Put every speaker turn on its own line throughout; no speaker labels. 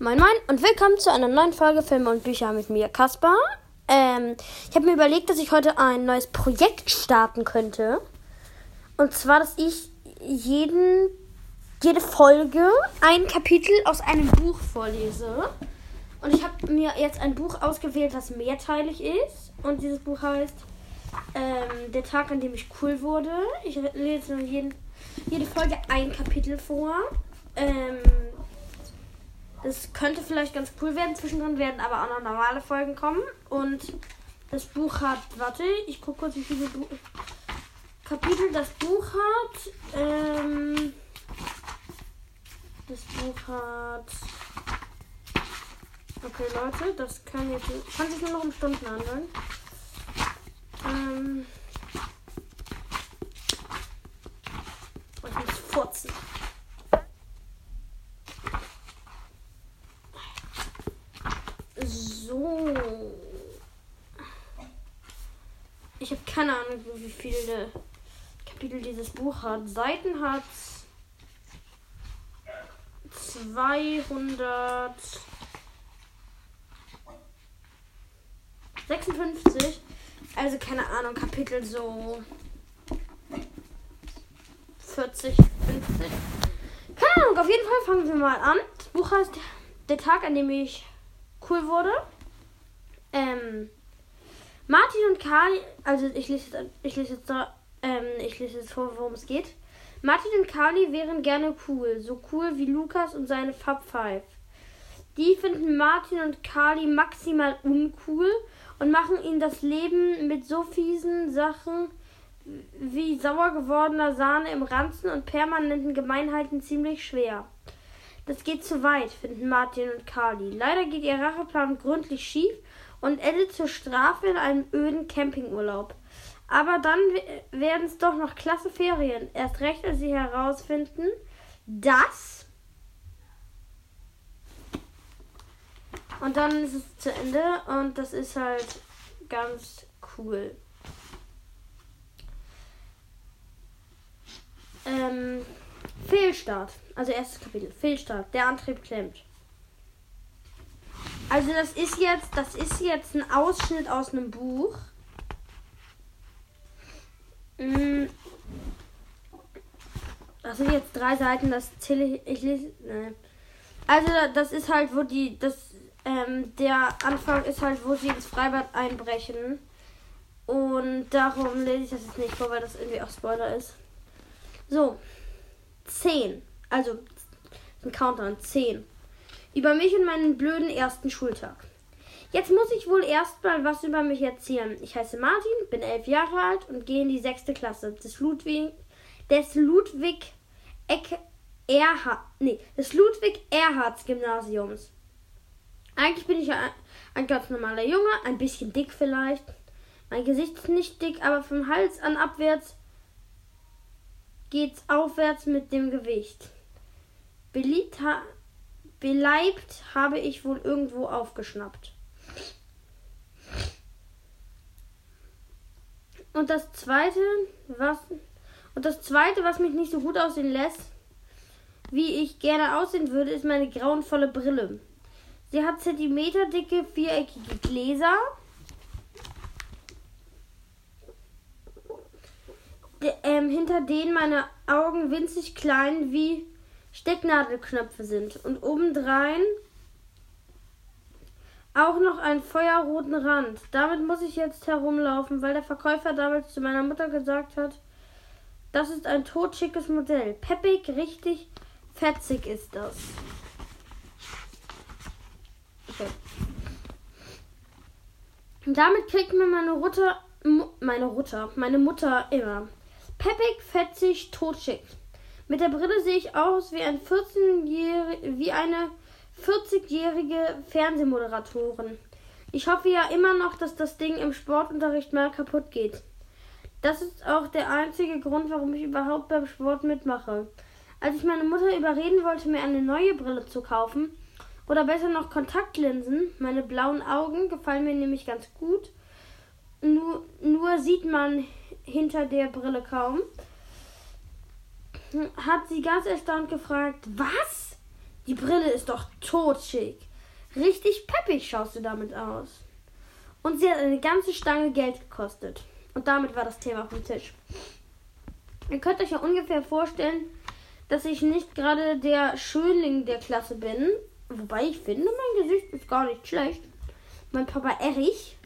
Moin Moin und willkommen zu einer neuen Folge Filme und Bücher mit mir, Kaspar. Ähm, ich habe mir überlegt, dass ich heute ein neues Projekt starten könnte. Und zwar, dass ich jeden, jede Folge ein Kapitel aus einem Buch vorlese. Und ich habe mir jetzt ein Buch ausgewählt, das mehrteilig ist. Und dieses Buch heißt ähm, Der Tag, an dem ich cool wurde. Ich lese jeden, jede Folge ein Kapitel vor. Ähm, das könnte vielleicht ganz cool werden. Zwischendrin werden aber auch noch normale Folgen kommen. Und das Buch hat, warte, ich gucke kurz, wie viele Bu Kapitel das Buch hat. Ähm, das Buch hat. Okay, Leute, das kann jetzt kann sich nur noch um Stunden handeln. Ähm, ich muss furzen. So. Ich habe keine Ahnung, wie viele Kapitel dieses Buch hat. Seiten hat 256. Also keine Ahnung, Kapitel so 40, 50. Keine Ahnung, auf jeden Fall fangen wir mal an. Das Buch heißt Der Tag, an dem ich cool wurde. Ähm, Martin und Kali, also ich lese jetzt, ich lese jetzt, ähm, ich lese jetzt vor, worum es geht. Martin und Kali wären gerne cool, so cool wie Lukas und seine Fab Five. Die finden Martin und Kali maximal uncool und machen ihnen das Leben mit so fiesen Sachen wie sauer gewordener Sahne im Ranzen und permanenten Gemeinheiten ziemlich schwer. Das geht zu weit, finden Martin und Carly. Leider geht ihr Racheplan gründlich schief und endet zur Strafe in einem öden Campingurlaub. Aber dann werden es doch noch klasse Ferien. Erst recht, als sie herausfinden, dass. Und dann ist es zu Ende und das ist halt ganz cool. Ähm, Fehlstart. Also erstes Kapitel. Fehlstart. Der Antrieb klemmt. Also das ist jetzt, das ist jetzt ein Ausschnitt aus einem Buch. Mm. Das sind jetzt drei Seiten, das zähle ich, lese. Ne. Also das ist halt, wo die, das, ähm, der Anfang ist halt, wo sie ins Freibad einbrechen. Und darum lese ich das jetzt nicht vor, weil das irgendwie auch Spoiler ist. So, 10. Also ein Countdown. 10. Über mich und meinen blöden ersten Schultag. Jetzt muss ich wohl erstmal was über mich erzählen. Ich heiße Martin, bin elf Jahre alt und gehe in die sechste Klasse des Ludwig, des Ludwig Eck Erhard, nee, des Ludwig Erhards Gymnasiums. Eigentlich bin ich ein, ein ganz normaler Junge, ein bisschen dick vielleicht. Mein Gesicht ist nicht dick, aber vom Hals an abwärts geht's aufwärts mit dem Gewicht. Beliebt, ha beleibt habe ich wohl irgendwo aufgeschnappt. Und das zweite, was und das zweite, was mich nicht so gut aussehen lässt, wie ich gerne aussehen würde, ist meine grauenvolle Brille. Sie hat zentimeterdicke viereckige Gläser ähm, hinter denen meine Augen winzig klein wie Stecknadelknöpfe sind und obendrein auch noch einen feuerroten Rand. Damit muss ich jetzt herumlaufen, weil der Verkäufer damals zu meiner Mutter gesagt hat, das ist ein totschickes Modell. Peppig, richtig fetzig ist das. Okay. damit kriegt mir meine Mutter, meine Mutter, meine Mutter immer. Peppig, fetzig, totschick. Mit der Brille sehe ich aus wie, ein 14 wie eine 40-jährige Fernsehmoderatorin. Ich hoffe ja immer noch, dass das Ding im Sportunterricht mal kaputt geht. Das ist auch der einzige Grund, warum ich überhaupt beim Sport mitmache. Als ich meine Mutter überreden wollte, mir eine neue Brille zu kaufen, oder besser noch Kontaktlinsen, meine blauen Augen gefallen mir nämlich ganz gut, nur, nur sieht man hinter der Brille kaum, hat sie ganz erstaunt gefragt, was? Die Brille ist doch totschick. Richtig peppig schaust du damit aus. Und sie hat eine ganze Stange Geld gekostet. Und damit war das Thema vom Tisch. Ihr könnt euch ja ungefähr vorstellen, dass ich nicht gerade der Schönling der Klasse bin. Wobei ich finde, mein Gesicht ist gar nicht schlecht. Mein Papa Erich,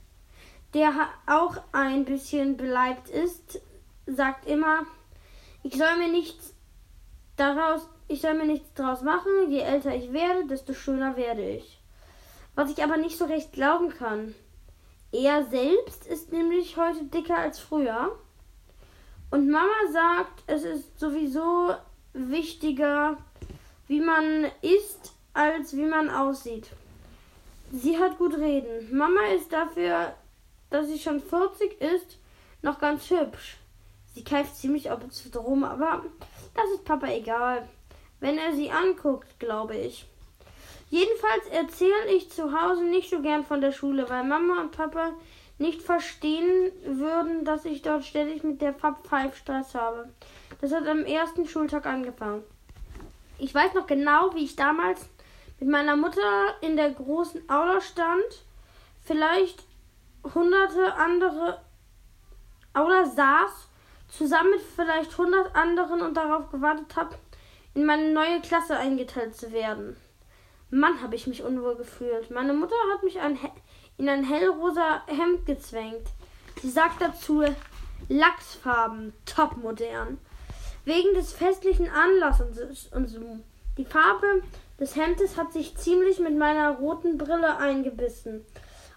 der auch ein bisschen beleibt ist, sagt immer, ich soll mir nichts daraus, ich soll mir nichts daraus machen. Je älter ich werde, desto schöner werde ich. Was ich aber nicht so recht glauben kann. Er selbst ist nämlich heute dicker als früher. Und Mama sagt, es ist sowieso wichtiger, wie man isst, als wie man aussieht. Sie hat gut reden. Mama ist dafür, dass sie schon 40 ist, noch ganz hübsch. Sie keift ziemlich ab und drum, aber das ist Papa egal. Wenn er sie anguckt, glaube ich. Jedenfalls erzähle ich zu Hause nicht so gern von der Schule, weil Mama und Papa nicht verstehen würden, dass ich dort ständig mit der Fab 5 Stress habe. Das hat am ersten Schultag angefangen. Ich weiß noch genau, wie ich damals mit meiner Mutter in der großen Aula stand, vielleicht hunderte andere Aula saß, zusammen mit vielleicht hundert anderen und darauf gewartet habe, in meine neue Klasse eingeteilt zu werden. Mann, habe ich mich unwohl gefühlt. Meine Mutter hat mich ein in ein hellrosa Hemd gezwängt. Sie sagt dazu Lachsfarben, topmodern. Wegen des festlichen Anlasses und so. Die Farbe des Hemdes hat sich ziemlich mit meiner roten Brille eingebissen.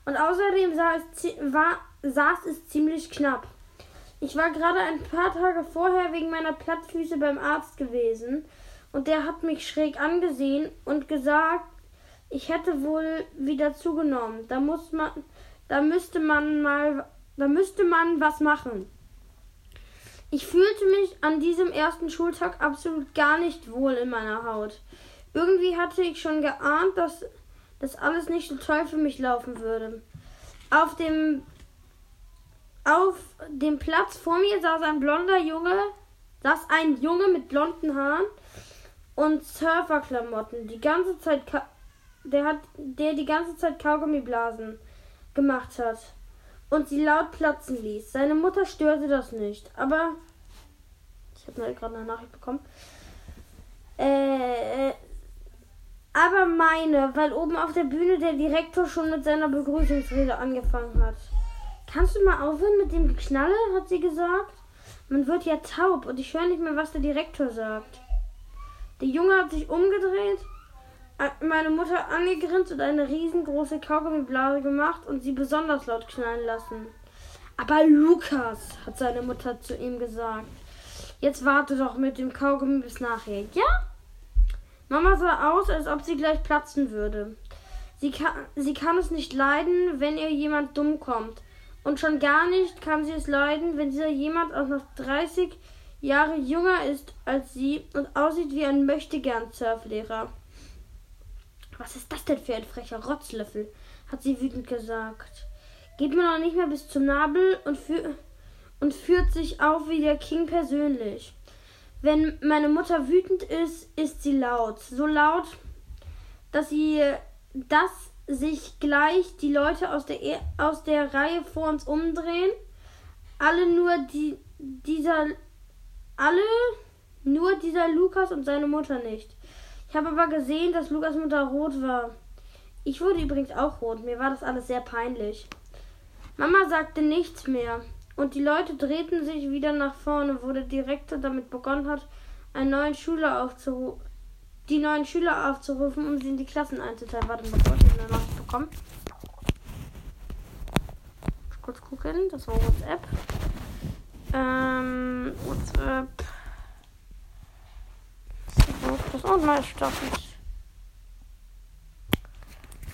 Und außerdem sah es, war, saß es ziemlich knapp. Ich war gerade ein paar Tage vorher wegen meiner Plattfüße beim Arzt gewesen und der hat mich schräg angesehen und gesagt, ich hätte wohl wieder zugenommen. Da muss man, da müsste man mal, da müsste man was machen. Ich fühlte mich an diesem ersten Schultag absolut gar nicht wohl in meiner Haut. Irgendwie hatte ich schon geahnt, dass das alles nicht so toll für mich laufen würde. Auf dem auf dem Platz vor mir saß ein blonder Junge, saß ein Junge mit blonden Haaren und Surferklamotten. Die ganze Zeit, der hat, der die ganze Zeit Kaugummiblasen gemacht hat und sie laut platzen ließ. Seine Mutter störte das nicht, aber ich habe gerade eine Nachricht bekommen. Äh, aber meine, weil oben auf der Bühne der Direktor schon mit seiner Begrüßungsrede angefangen hat. Kannst du mal aufhören mit dem Geknalle, hat sie gesagt. Man wird ja taub und ich höre nicht mehr, was der Direktor sagt. Der Junge hat sich umgedreht, meine Mutter angegrinst und eine riesengroße Kaugummiblase gemacht und sie besonders laut knallen lassen. Aber Lukas, hat seine Mutter zu ihm gesagt. Jetzt warte doch mit dem Kaugummi bis nachher. Ja? Mama sah aus, als ob sie gleich platzen würde. Sie kann, sie kann es nicht leiden, wenn ihr jemand dumm kommt. Und schon gar nicht kann sie es leiden, wenn dieser jemand auch noch 30 Jahre jünger ist als sie und aussieht wie ein Möchtegern-Surflehrer. Was ist das denn für ein frecher Rotzlöffel? hat sie wütend gesagt. Geht mir noch nicht mehr bis zum Nabel und, für, und führt sich auf wie der King persönlich. Wenn meine Mutter wütend ist, ist sie laut. So laut, dass sie, dass sich gleich die Leute aus der, e aus der Reihe vor uns umdrehen. Alle nur die, dieser, alle nur dieser Lukas und seine Mutter nicht. Ich habe aber gesehen, dass Lukas Mutter rot war. Ich wurde übrigens auch rot. Mir war das alles sehr peinlich. Mama sagte nichts mehr. Und die Leute drehten sich wieder nach vorne, wo der Direktor damit begonnen hat, einen neuen Schüler aufzurufen, die neuen Schüler aufzurufen, um sie in die Klassen einzuteilen. Warte mal ich habe eine Nachricht bekommen. Kurz gucken, das war WhatsApp. Ähm, WhatsApp. So, das auch mal startet.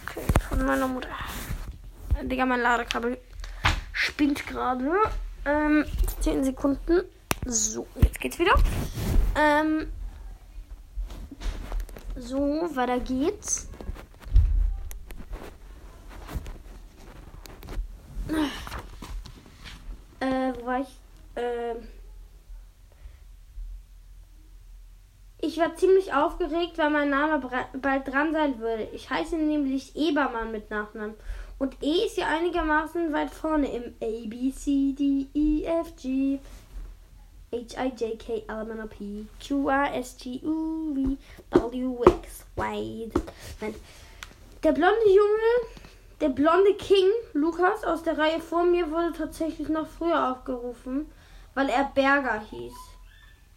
Okay, von meiner Mutter. Digga, mein Ladekabel spinnt gerade. Ähm, 10 Sekunden. So, jetzt geht's wieder. Ähm, so, weiter geht's. Äh, wo war ich? Ähm, ich war ziemlich aufgeregt, weil mein Name bald dran sein würde. Ich heiße nämlich Ebermann mit Nachnamen. Und E ist ja einigermaßen weit vorne im A, B, C, D, E, F, G, H, I, J, K, L, M, N, O, P, Q, R, S, T, U, V, W, X, Y. Der blonde Junge, der blonde King, Lukas, aus der Reihe vor mir, wurde tatsächlich noch früher aufgerufen, weil er Berger hieß.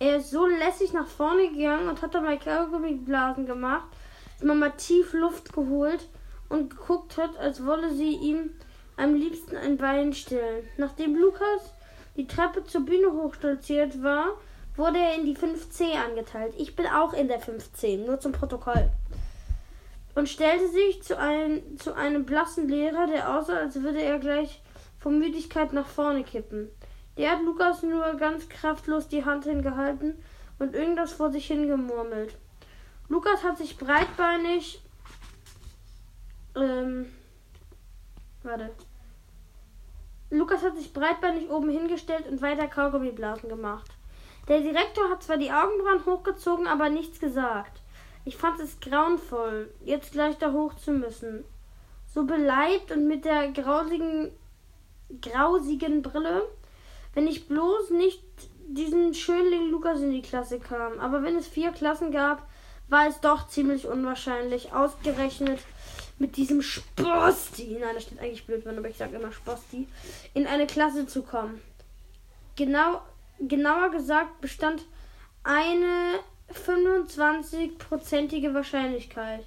Er ist so lässig nach vorne gegangen und hat dabei Kaugummi-Blasen gemacht, mal tief Luft geholt und geguckt hat, als wolle sie ihm am liebsten ein Bein stellen. Nachdem Lukas die Treppe zur Bühne hochstolziert war, wurde er in die 5C angeteilt. Ich bin auch in der 5C, nur zum Protokoll. Und stellte sich zu, ein, zu einem blassen Lehrer, der aussah, als würde er gleich vor Müdigkeit nach vorne kippen. Der hat Lukas nur ganz kraftlos die Hand hingehalten und irgendwas vor sich hingemurmelt. Lukas hat sich breitbeinig. Ähm. Warte. Lukas hat sich breitbeinig oben hingestellt und weiter Kaugummiblasen gemacht. Der Direktor hat zwar die Augenbrauen hochgezogen, aber nichts gesagt. Ich fand es grauenvoll, jetzt gleich da hoch zu müssen. So beleibt und mit der grausigen, grausigen Brille wenn ich bloß nicht diesen Schönling Lukas in die Klasse kam. Aber wenn es vier Klassen gab, war es doch ziemlich unwahrscheinlich. Ausgerechnet mit diesem Sposti, nein, das steht eigentlich blöd, aber ich sage immer Sposti, in eine Klasse zu kommen. Genau, genauer gesagt bestand eine 25-prozentige Wahrscheinlichkeit.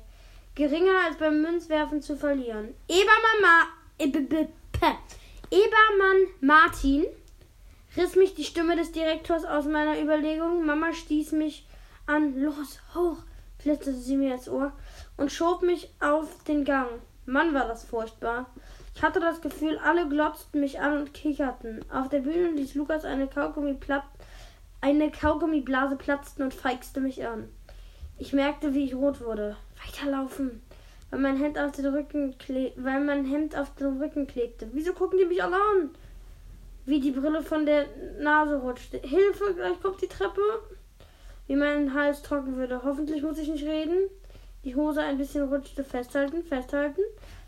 Geringer als beim Münzwerfen zu verlieren. Ebermann, Ma Ebermann Martin riss mich die Stimme des Direktors aus meiner Überlegung. Mama stieß mich an. Los, hoch, flüsterte sie mir ins Ohr und schob mich auf den Gang. Mann, war das furchtbar. Ich hatte das Gefühl, alle glotzten mich an und kicherten. Auf der Bühne ließ Lukas eine Kaugummiplatt eine Kaugummiblase platzten und feixte mich an. Ich merkte, wie ich rot wurde. Weiterlaufen, weil mein Hemd auf den Rücken weil mein Hemd auf den Rücken klebte. Wieso gucken die mich alle an? wie die Brille von der Nase rutschte. Hilfe, gleich kommt die Treppe. Wie mein Hals trocken würde. Hoffentlich muss ich nicht reden. Die Hose ein bisschen rutschte. Festhalten, festhalten.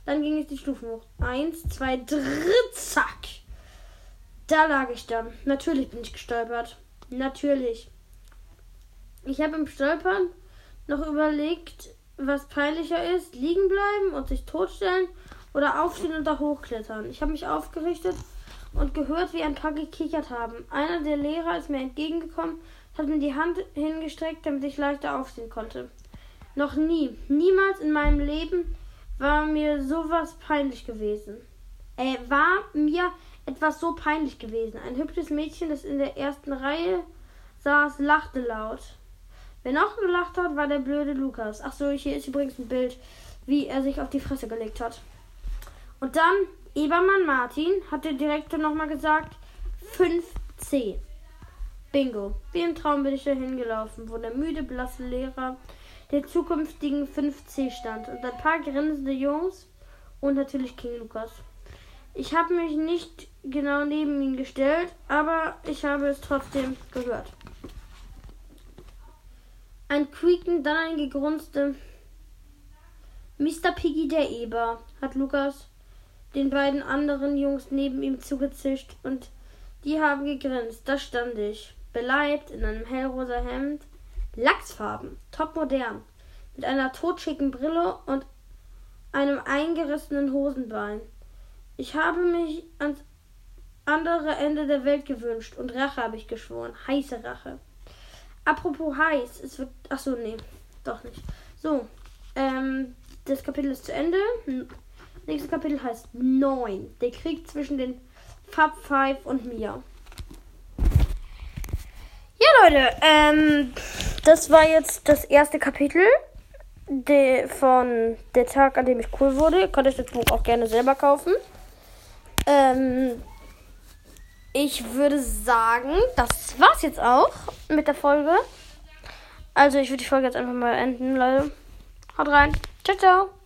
Dann ging es die Stufen hoch. Eins, zwei, drei, zack. Da lag ich dann. Natürlich bin ich gestolpert. Natürlich. Ich habe im Stolpern noch überlegt, was peinlicher ist. Liegen bleiben und sich totstellen oder aufstehen und da hochklettern. Ich habe mich aufgerichtet und gehört, wie ein paar gekichert haben. Einer der Lehrer ist mir entgegengekommen, hat mir die Hand hingestreckt, damit ich leichter aufstehen konnte. Noch nie, niemals in meinem Leben war mir sowas peinlich gewesen. Äh, war mir etwas so peinlich gewesen. Ein hübsches Mädchen, das in der ersten Reihe saß, lachte laut. Wer noch gelacht hat, war der blöde Lukas. Ach so, hier ist übrigens ein Bild, wie er sich auf die Fresse gelegt hat. Und dann Ebermann Martin hat der Direktor nochmal gesagt, 5C. Bingo. Wie im Traum bin ich da hingelaufen, wo der müde, blasse Lehrer der zukünftigen 5C stand und ein paar grinsende Jungs und natürlich King Lukas. Ich habe mich nicht genau neben ihn gestellt, aber ich habe es trotzdem gehört. Ein Quieken, dann ein gegrunzte Mr. Piggy der Eber, hat Lukas den beiden anderen Jungs neben ihm zugezischt und die haben gegrinst. Da stand ich, beleibt in einem hellrosa Hemd, Lachsfarben, topmodern, mit einer totschicken Brille und einem eingerissenen Hosenbein. Ich habe mich ans andere Ende der Welt gewünscht und Rache habe ich geschworen. Heiße Rache. Apropos heiß, es wird. Achso, nee, doch nicht. So, ähm, das Kapitel ist zu Ende. Nächstes Kapitel heißt 9. Der Krieg zwischen den Fab Five und mir. Ja, Leute, ähm, das war jetzt das erste Kapitel de, von Der Tag, an dem ich cool wurde. Ihr könnt euch das Buch auch gerne selber kaufen. Ähm, ich würde sagen, das war's jetzt auch mit der Folge. Also, ich würde die Folge jetzt einfach mal enden, Leute. Haut rein. Ciao, ciao.